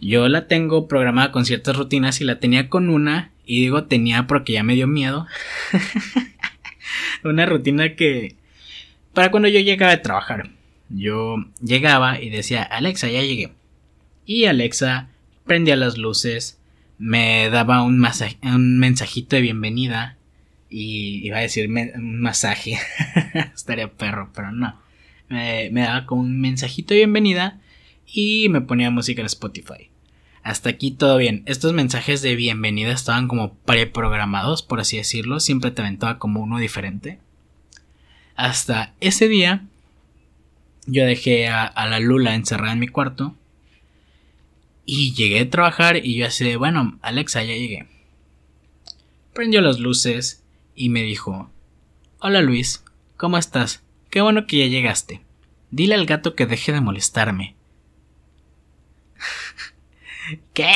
A: yo la tengo programada con ciertas rutinas y la tenía con una, y digo tenía porque ya me dio miedo. una rutina que para cuando yo llegaba a trabajar. Yo llegaba y decía, Alexa, ya llegué. Y Alexa prendía las luces, me daba un, un mensajito de bienvenida y iba a decir un masaje. Estaría perro, pero no. Me, me daba como un mensajito de bienvenida y me ponía música en Spotify. Hasta aquí todo bien. Estos mensajes de bienvenida estaban como preprogramados, por así decirlo. Siempre te aventaba como uno diferente. Hasta ese día, yo dejé a, la Lula encerrada en mi cuarto. Y llegué a trabajar y yo así bueno, Alexa, ya llegué. Prendió las luces y me dijo, Hola Luis, ¿cómo estás? Qué bueno que ya llegaste. Dile al gato que deje de molestarme. ¿Qué?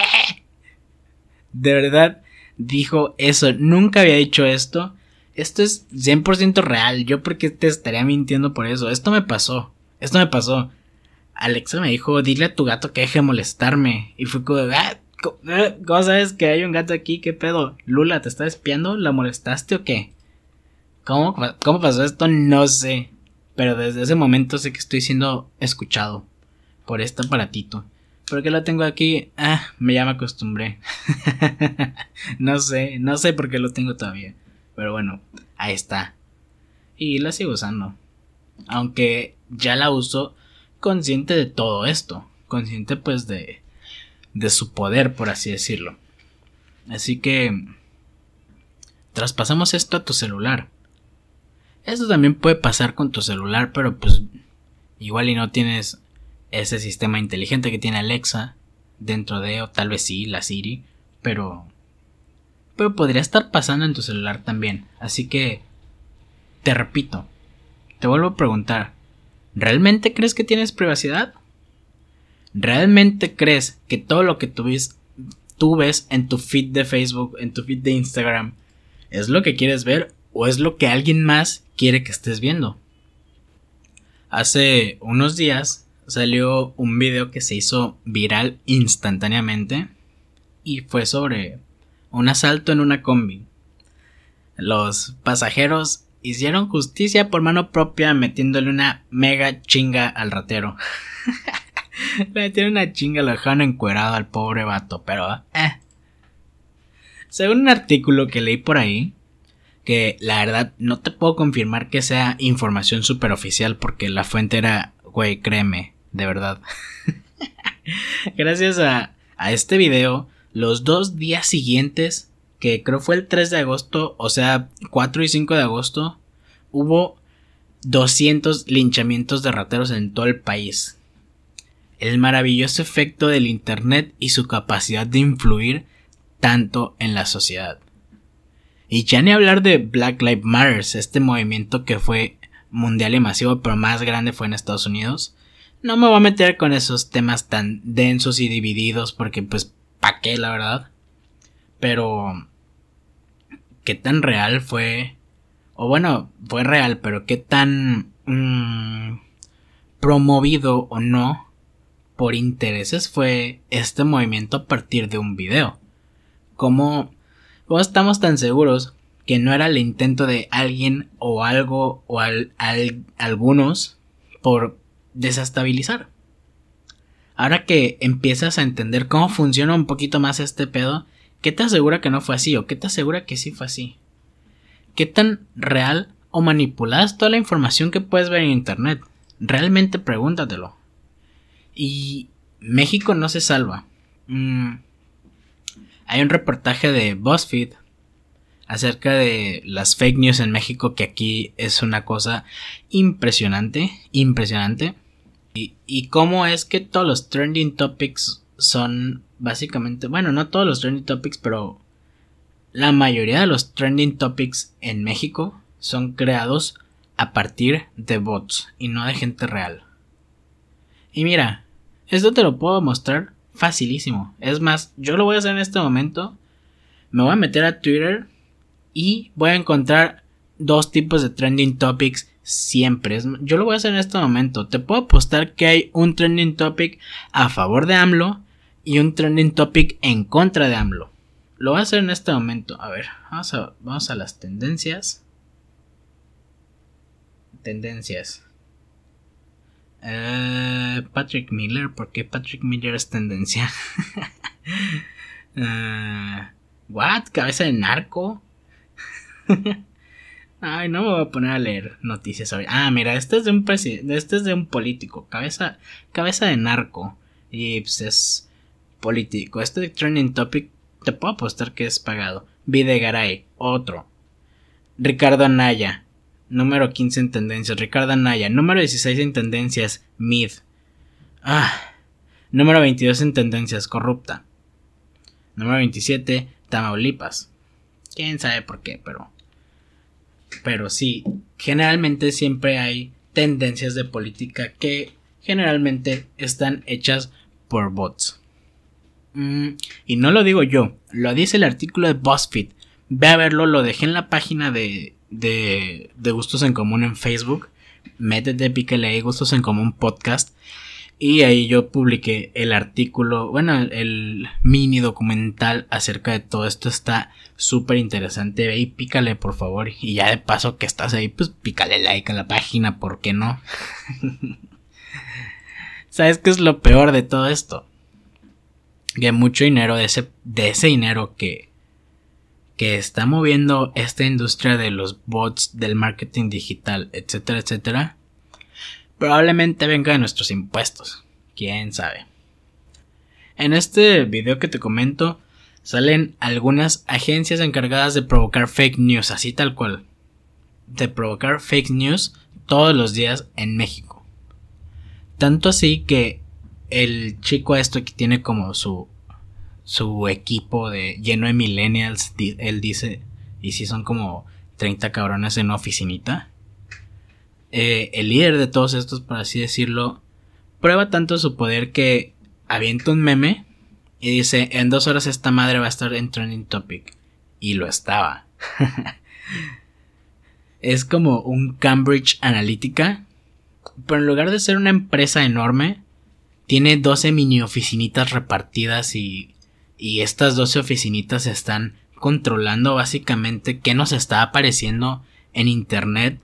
A: De verdad, dijo eso. Nunca había dicho esto esto es 100% real. Yo porque te estaría mintiendo por eso. Esto me pasó. Esto me pasó. Alexa me dijo, dile a tu gato que deje de molestarme. Y fue como, ah, ah, ¿cómo sabes que hay un gato aquí? ¿Qué pedo? Lula, ¿te está espiando? ¿La molestaste o qué? ¿Cómo, ¿Cómo pasó esto? No sé. Pero desde ese momento sé que estoy siendo escuchado por este aparatito. ¿Por qué lo tengo aquí? Ah, me ya me acostumbré. no sé, no sé por qué lo tengo todavía. Pero bueno, ahí está. Y la sigo usando. Aunque ya la uso consciente de todo esto. Consciente pues de, de su poder, por así decirlo. Así que traspasamos esto a tu celular. Esto también puede pasar con tu celular, pero pues igual y no tienes ese sistema inteligente que tiene Alexa dentro de, o tal vez sí, la Siri, pero pero podría estar pasando en tu celular también. Así que te repito, te vuelvo a preguntar, ¿realmente crees que tienes privacidad? ¿Realmente crees que todo lo que tú ves, tú ves en tu feed de Facebook, en tu feed de Instagram, es lo que quieres ver o es lo que alguien más quiere que estés viendo? Hace unos días salió un video que se hizo viral instantáneamente y fue sobre un asalto en una combi. Los pasajeros hicieron justicia por mano propia metiéndole una mega chinga al ratero. Le metieron una chinga, lo dejaron encuerado al pobre vato, pero eh. Según un artículo que leí por ahí, que la verdad no te puedo confirmar que sea información super oficial porque la fuente era, güey, créeme, de verdad. Gracias a, a este video, los dos días siguientes, que creo fue el 3 de agosto, o sea, 4 y 5 de agosto, hubo 200 linchamientos de rateros en todo el país el maravilloso efecto del Internet y su capacidad de influir tanto en la sociedad. Y ya ni hablar de Black Lives Matter, este movimiento que fue mundial y masivo, pero más grande fue en Estados Unidos. No me voy a meter con esos temas tan densos y divididos porque pues pa' qué la verdad. Pero qué tan real fue o bueno, fue real, pero qué tan mm, promovido o no por intereses fue este movimiento a partir de un video. ¿Cómo, estamos tan seguros que no era el intento de alguien o algo o algunos por desestabilizar? Ahora que empiezas a entender cómo funciona un poquito más este pedo, ¿qué te asegura que no fue así o qué te asegura que sí fue así? ¿Qué tan real o manipulada es toda la información que puedes ver en internet? Realmente pregúntatelo. Y México no se salva. Mm. Hay un reportaje de BuzzFeed acerca de las fake news en México que aquí es una cosa impresionante, impresionante. Y, cómo es que todos los trending topics son básicamente, bueno, no todos los trending topics, pero la mayoría de los trending topics en México son creados a partir de bots y no de gente real. Y mira, esto te lo puedo mostrar facilísimo. Es más, yo lo voy a hacer en este momento. Me voy a meter a Twitter y voy a encontrar dos tipos de trending topics siempre. Yo lo voy a hacer en este momento. Te puedo apostar que hay un trending topic a favor de AMLO y un trending topic en contra de AMLO. Lo voy a hacer en este momento. A ver, vamos a, vamos a las tendencias. Tendencias. Eh, Patrick Miller, ¿por qué Patrick Miller es tendencia? uh, ¿What? ¿Cabeza de narco? Ay, no me voy a poner a leer noticias hoy. Ah, mira, este es de un este es de un político, cabeza, cabeza de narco. Y pues es político. Este de trending topic te puedo apostar que es pagado. Videgaray, otro. Ricardo Anaya, Número 15 en tendencias, Ricardo Anaya. Número 16 en tendencias, Mid. Ah. Número 22 en tendencias, corrupta. Número 27, Tamaulipas. Quién sabe por qué, pero. Pero sí, generalmente siempre hay tendencias de política que generalmente están hechas por bots. Mm, y no lo digo yo, lo dice el artículo de BuzzFeed. Ve a verlo, lo dejé en la página de, de, gustos en común en Facebook. Métete, pícale ahí, gustos en común podcast. Y ahí yo publiqué el artículo, bueno, el, mini documental acerca de todo esto está súper interesante. Ve y pícale por favor. Y ya de paso que estás ahí, pues pícale like a la página, ¿por qué no? ¿Sabes qué es lo peor de todo esto? Que mucho dinero de ese, de ese dinero que, que está moviendo esta industria de los bots, del marketing digital, etcétera, etcétera, probablemente venga de nuestros impuestos. Quién sabe. En este video que te comento, salen algunas agencias encargadas de provocar fake news, así tal cual. de provocar fake news todos los días en México. Tanto así que el chico esto que tiene como su su equipo de lleno de millennials, él dice, y si son como 30 cabrones en una oficinita. Eh, el líder de todos estos, por así decirlo, prueba tanto su poder que avienta un meme y dice, en dos horas esta madre va a estar en trending topic. Y lo estaba. es como un Cambridge Analytica, pero en lugar de ser una empresa enorme, tiene 12 mini oficinitas repartidas y, y estas 12 oficinitas están controlando básicamente qué nos está apareciendo en internet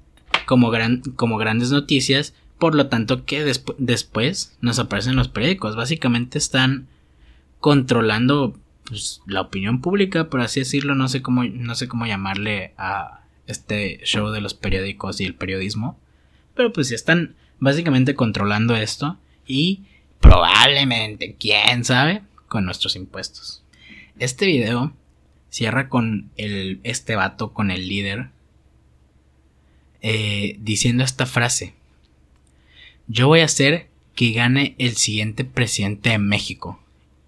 A: como, gran, como grandes noticias, por lo tanto que después nos aparecen los periódicos. Básicamente están controlando pues, la opinión pública, por así decirlo, no sé cómo, no sé cómo llamarle a este show de los periódicos y el periodismo, pero pues están básicamente controlando esto y probablemente, quién sabe, con nuestros impuestos. Este video cierra con el, este vato, con el líder, eh, diciendo esta frase. Yo voy a hacer que gane el siguiente presidente de México.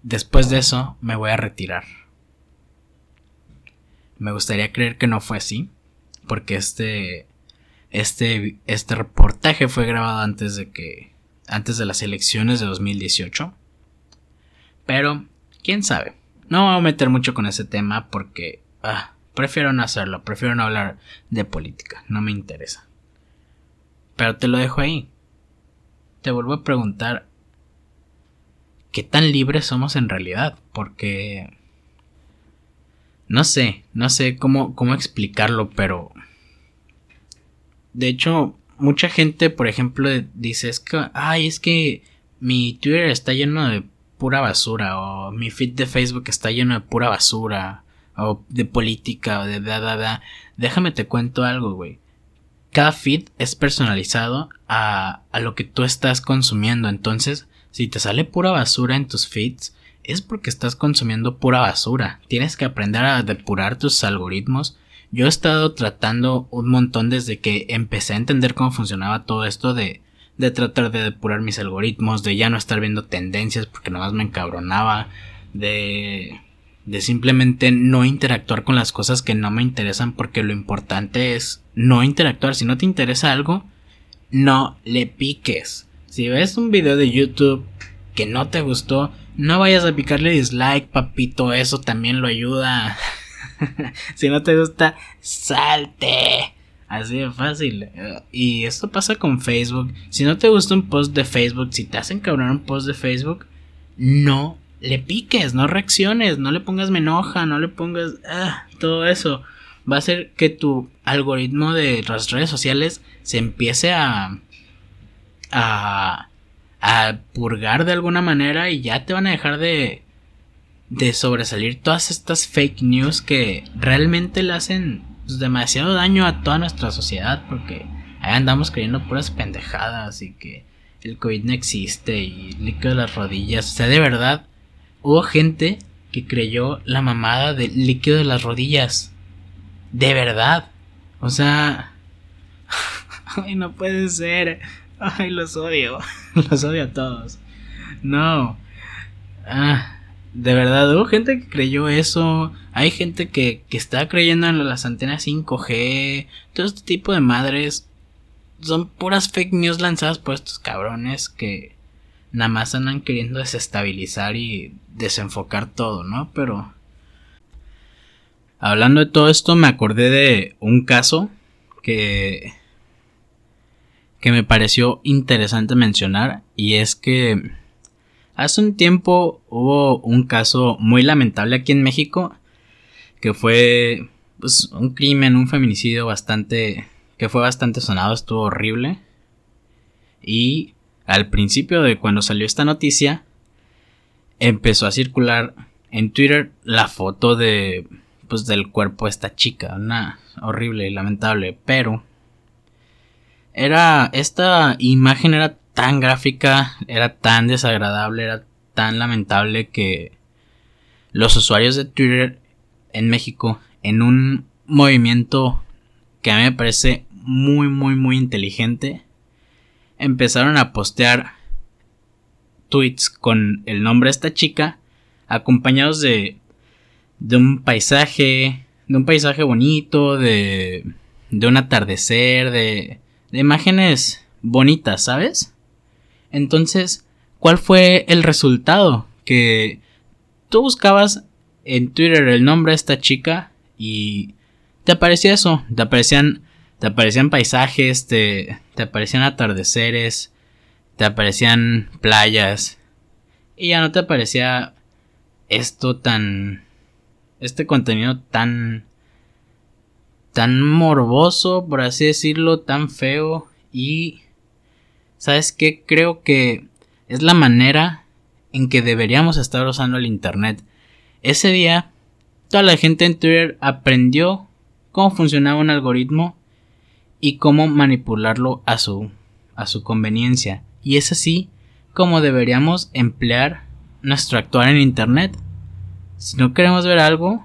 A: Después de eso me voy a retirar. Me gustaría creer que no fue así, porque este, este, este reportaje fue grabado antes de que, antes de las elecciones de 2018. Pero, quién sabe. No voy a meter mucho con ese tema porque ah, prefiero no hacerlo, prefiero no hablar de política, no me interesa. Pero te lo dejo ahí. Te vuelvo a preguntar, ¿qué tan libres somos en realidad? Porque... No sé, no sé cómo, cómo explicarlo, pero... De hecho, mucha gente, por ejemplo, dice, es que, ay, es que mi Twitter está lleno de pura basura o mi feed de Facebook está lleno de pura basura o de política o de da da da. Déjame te cuento algo, güey. Cada feed es personalizado a, a lo que tú estás consumiendo. Entonces, si te sale pura basura en tus feeds, es porque estás consumiendo pura basura. Tienes que aprender a depurar tus algoritmos. Yo he estado tratando un montón desde que empecé a entender cómo funcionaba todo esto de de tratar de depurar mis algoritmos, de ya no estar viendo tendencias porque nada más me encabronaba, de de simplemente no interactuar con las cosas que no me interesan porque lo importante es no interactuar. Si no te interesa algo, no le piques. Si ves un video de YouTube que no te gustó, no vayas a picarle dislike, papito, eso también lo ayuda. si no te gusta, salte. Así de fácil. Y esto pasa con Facebook. Si no te gusta un post de Facebook, si te hacen cabrar un post de Facebook, no le piques, no reacciones, no le pongas me enoja, no le pongas ah, todo eso. Va a hacer que tu algoritmo de las redes sociales se empiece a, a, a purgar de alguna manera y ya te van a dejar de, de sobresalir todas estas fake news que realmente le hacen pues, demasiado daño a toda nuestra sociedad porque ahí andamos creyendo puras pendejadas y que el COVID no existe y líquido de las rodillas. O sea, de verdad, hubo gente que creyó la mamada del líquido de las rodillas. De verdad. O sea... Ay, no puede ser. Ay, los odio. los odio a todos. No. Ah de verdad, hubo gente que creyó eso. Hay gente que, que está creyendo en las antenas 5G. Todo este tipo de madres. Son puras fake news lanzadas por estos cabrones que nada más andan queriendo desestabilizar y desenfocar todo, ¿no? Pero... Hablando de todo esto, me acordé de un caso que... que me pareció interesante mencionar. Y es que Hace un tiempo hubo un caso muy lamentable aquí en México que fue pues, un crimen, un feminicidio bastante que fue bastante sonado, estuvo horrible. Y al principio de cuando salió esta noticia empezó a circular en Twitter la foto de pues del cuerpo de esta chica, una horrible y lamentable, pero era esta imagen era tan gráfica, era tan desagradable, era tan lamentable que los usuarios de Twitter en México, en un movimiento que a mí me parece muy, muy, muy inteligente. Empezaron a postear tweets con el nombre de esta chica, acompañados de, de un paisaje, de un paisaje bonito, de, de un atardecer, de, de imágenes bonitas, ¿sabes? Entonces, ¿cuál fue el resultado? Que tú buscabas en Twitter el nombre de esta chica y te aparecía eso, te aparecían, te aparecían paisajes, te, te aparecían atardeceres, te aparecían playas y ya no te aparecía esto tan, este contenido tan, tan morboso, por así decirlo, tan feo y, ¿sabes qué? Creo que es la manera en que deberíamos estar usando el Internet. Ese día, toda la gente en Twitter aprendió cómo funcionaba un algoritmo y cómo manipularlo a su, a su conveniencia. Y es así como deberíamos emplear nuestro actuar en Internet. Si no queremos ver algo,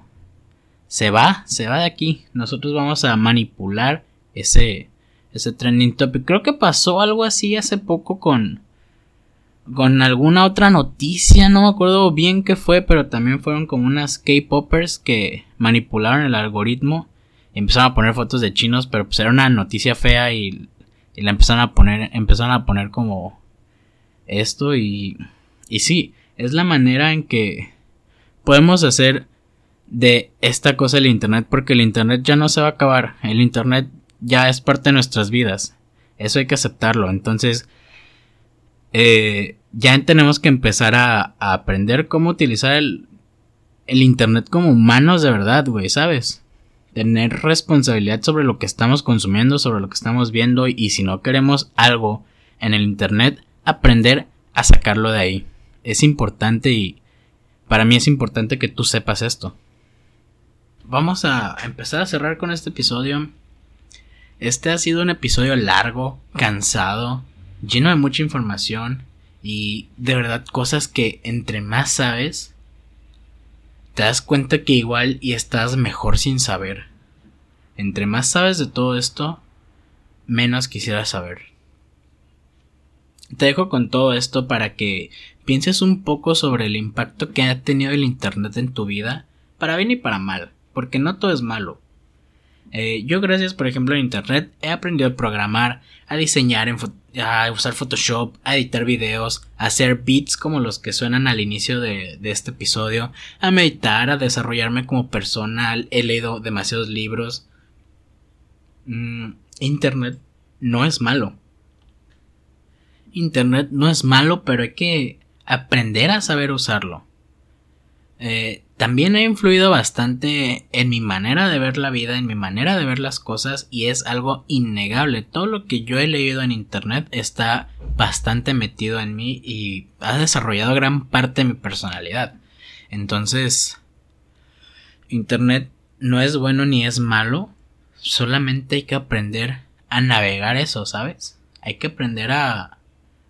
A: se va, se va de aquí. Nosotros vamos a manipular ese, ese trending topic. Creo que pasó algo así hace poco con, con alguna otra noticia, no me acuerdo bien qué fue, pero también fueron como unas K-Poppers que manipularon el algoritmo empezaron a poner fotos de chinos, pero pues era una noticia fea y, y la empezaron a poner, empezaron a poner como esto y, y sí, es la manera en que podemos hacer de esta cosa el internet porque el internet ya no se va a acabar, el internet ya es parte de nuestras vidas, eso hay que aceptarlo, entonces eh, ya tenemos que empezar a, aprender cómo utilizar el, el Internet como humanos de verdad, güey, ¿sabes? Tener responsabilidad sobre lo que estamos consumiendo, sobre lo que estamos viendo y si no queremos algo en el Internet, aprender a sacarlo de ahí. Es importante y para mí es importante que tú sepas esto. Vamos a empezar a cerrar con este episodio. Este ha sido un episodio largo, cansado, lleno de mucha información y de verdad cosas que entre más sabes, te das cuenta que igual y estás mejor sin saber. Entre más sabes de todo esto, menos quisieras saber. Te dejo con todo esto para que pienses un poco sobre el impacto que ha tenido el Internet en tu vida, para bien y para mal, porque no todo es malo. Eh, yo gracias, por ejemplo, a Internet he aprendido a programar, a diseñar, a usar Photoshop, a editar videos, a hacer beats como los que suenan al inicio de, este episodio, a meditar, a desarrollarme como persona, he leído demasiados libros. Mm, Internet no es malo. Internet no es malo, pero hay que aprender a saber usarlo. Eh, también ha influido bastante en mi manera de ver la vida, en mi manera de ver las cosas y es algo innegable. Todo lo que yo he leído en internet está bastante metido en mí y ha desarrollado gran parte de mi personalidad. Entonces, internet no es bueno ni es malo, solamente hay que aprender a navegar eso, ¿sabes? Hay que aprender a,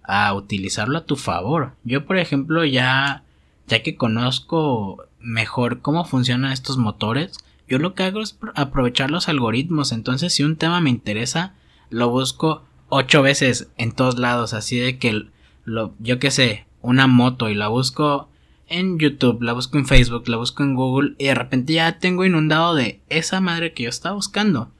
A: a utilizarlo a tu favor. Yo, por ejemplo, ya, ya que conozco mejor cómo funcionan estos motores, yo lo que hago es aprovechar los algoritmos. Entonces, si un tema me interesa, lo busco ocho veces en todos lados. Así de que, lo, yo que sé, una moto y la busco en YouTube, la busco en Facebook, la busco en Google y de repente ya tengo inundado de esa madre que yo estaba buscando.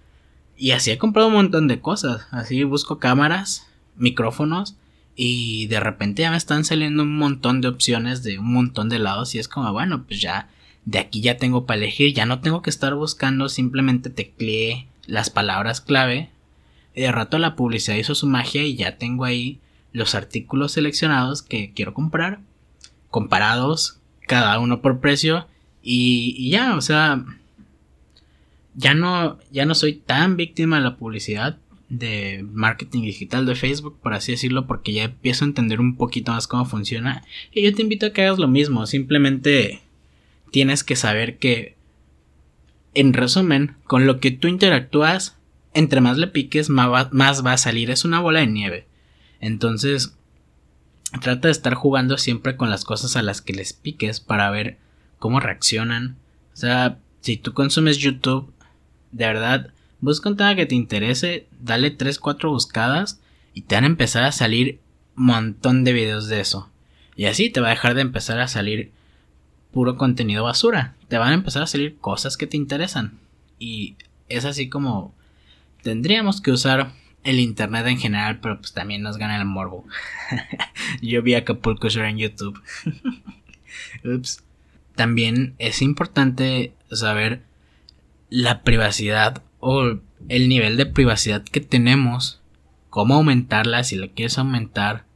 A: Y así he comprado un montón de cosas. Así busco cámaras, micrófonos y de repente ya me están saliendo un montón de opciones de un montón de lados y es como, bueno, pues ya de aquí ya tengo para elegir, ya no tengo que estar buscando, simplemente tecleé las palabras clave. Y de rato la publicidad hizo su magia y ya tengo ahí los artículos seleccionados que quiero comprar, comparados, cada uno por precio y, y ya, o sea, ya no, ya no soy tan víctima de la publicidad de marketing digital de Facebook, por así decirlo, porque ya empiezo a entender un poquito más cómo funciona. Y yo te invito a que hagas lo mismo, simplemente tienes que saber que, en resumen, con lo que tú interactúas, entre más le piques, más va, a salir. Es una bola de nieve. Entonces, trata de estar jugando siempre con las cosas a las que les piques para ver cómo reaccionan. O sea, si tú consumes YouTube, de verdad, Busca un tema que te interese, dale 3, 4 buscadas y te van a empezar a salir montón de videos de eso. Y así te va a dejar de empezar a salir puro contenido basura. Te van a empezar a salir cosas que te interesan. Y es así como tendríamos que usar el internet en general, pero pues también nos gana el morbo. Yo vi Acapulco Shore en YouTube. Ups. También es importante saber la privacidad o el nivel de privacidad que tenemos, cómo aumentarla si la quieres aumentar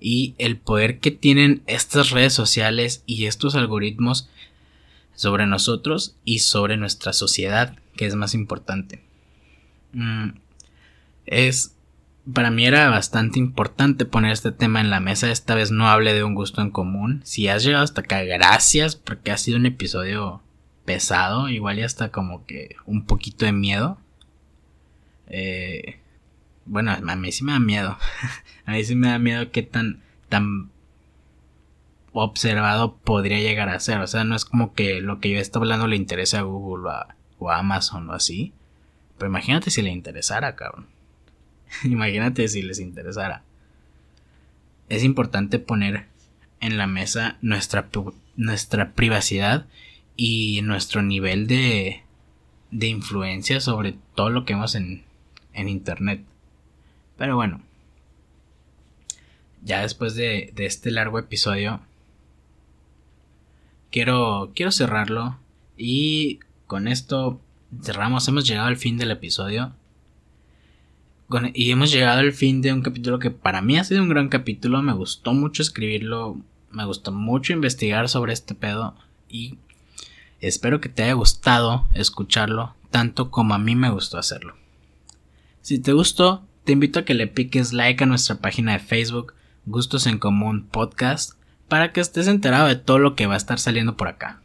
A: y el poder que tienen estas redes sociales y estos algoritmos sobre nosotros y sobre nuestra sociedad, que es más importante. Mm, es para mí era bastante importante poner este tema en la mesa. Esta vez no hable de un gusto en común. Si has llegado hasta acá, gracias, porque ha sido un episodio pesado, igual y hasta como que un poquito de miedo. Eh, bueno, a mí sí me da miedo. a mí sí me da miedo qué tan, tan observado podría llegar a ser. O sea, no es como que lo que yo estoy hablando le interese a Google o a, o a Amazon o así. Pero imagínate si le interesara, cabrón. imagínate si les interesara. Es importante poner en la mesa nuestra, nuestra privacidad y nuestro nivel de, de influencia sobre todo lo que vemos en, en internet. Pero bueno, ya después de, de este largo episodio, quiero, quiero cerrarlo y con esto cerramos, hemos llegado al fin del episodio. y hemos llegado al fin de un capítulo que para mí ha sido un gran capítulo. Me gustó mucho escribirlo. Me gustó mucho investigar sobre este pedo. Y espero que te haya gustado escucharlo tanto como a mí me gustó hacerlo. Si te gustó, te invito a que le piques like a nuestra página de Facebook, Gustos en Común Podcast, para que estés enterado de todo lo que va a estar saliendo por acá.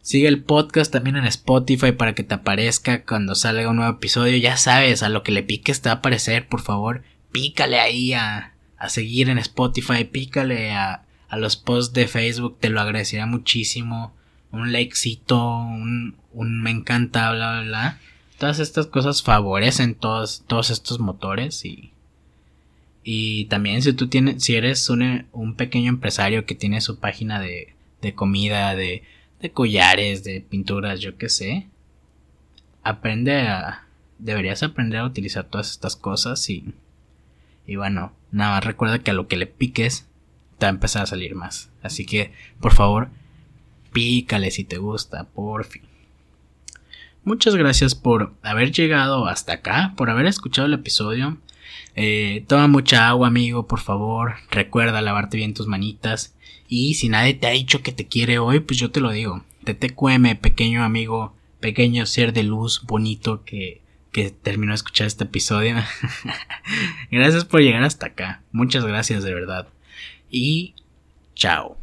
A: Sigue el podcast también en Spotify para que te aparezca cuando salga un nuevo episodio. Ya sabes, a lo que le piques te va a aparecer, por favor. Pícale ahí a, a seguir en Spotify, pícale a, a los posts de Facebook, te lo agradecería muchísimo. Un likecito, un, un me encanta, bla, bla, bla. Todas estas cosas favorecen todos, todos estos motores y, y también si tú tienes, si eres un, un pequeño empresario que tiene su página de, de comida, de de collares, de pinturas, yo qué sé. Aprende a... Deberías aprender a utilizar todas estas cosas y... Y bueno, nada más recuerda que a lo que le piques te va a empezar a salir más. Así que, por favor, pícale si te gusta, por fin. Muchas gracias por haber llegado hasta acá, por haber escuchado el episodio. Eh, toma mucha agua, amigo, por favor. Recuerda lavarte bien tus manitas. Y si nadie te ha dicho que te quiere hoy, pues yo te lo digo. TTQM, pequeño amigo, pequeño ser de luz bonito que, que terminó de escuchar este episodio. gracias por llegar hasta acá. Muchas gracias de verdad. Y chao.